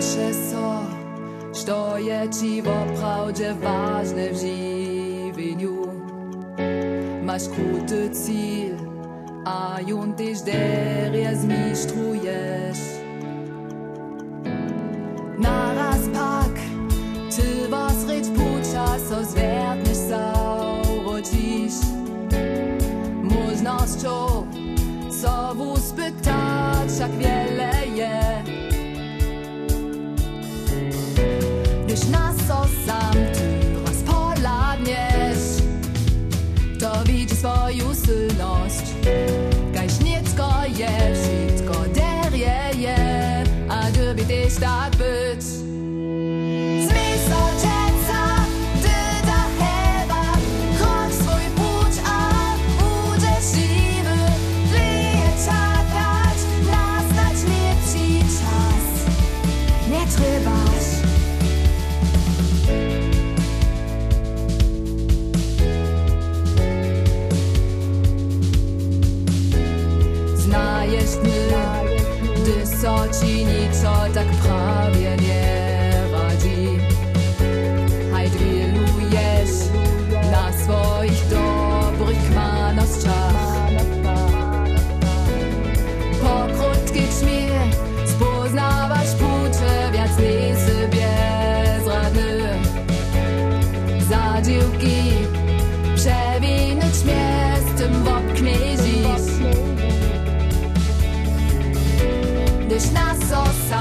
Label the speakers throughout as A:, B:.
A: Pýtaše so, što je ti opravde važne v življenju. Maš kruty cilj, a jun tež derje zmištruješ. Naraz pak, ty was reč počas ozverdneš sauročiš. Možnosťou, co uspytać, jak wiele Gdyż so sam ty rozpoladniesz, to widzi swoją sylność. Gajś niecko je, wszystko derje je, a dyby też tak być. Znajesz dny, gdy so ci niczo tak prawie nie radzi. Haj dwilujesz na swoich dobrych kmanosťach. Po krótkiej ćmie spoznávaš púče, viac nie si bezradny. Za dziewki przewinąć miastem w oknie Gdyż nas so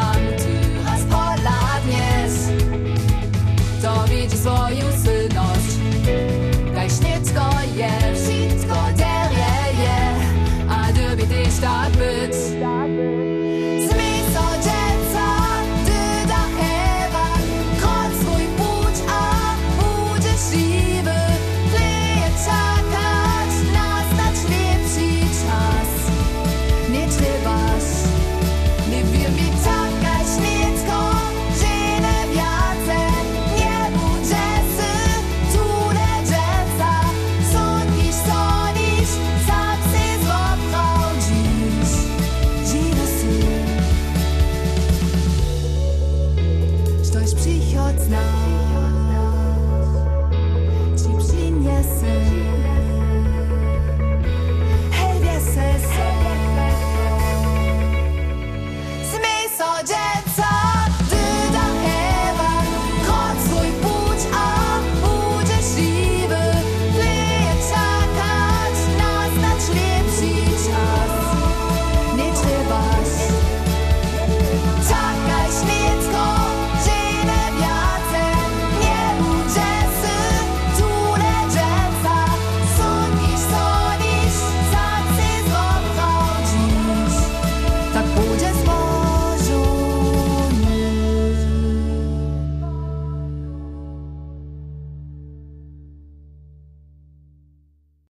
A: Sprichot znam.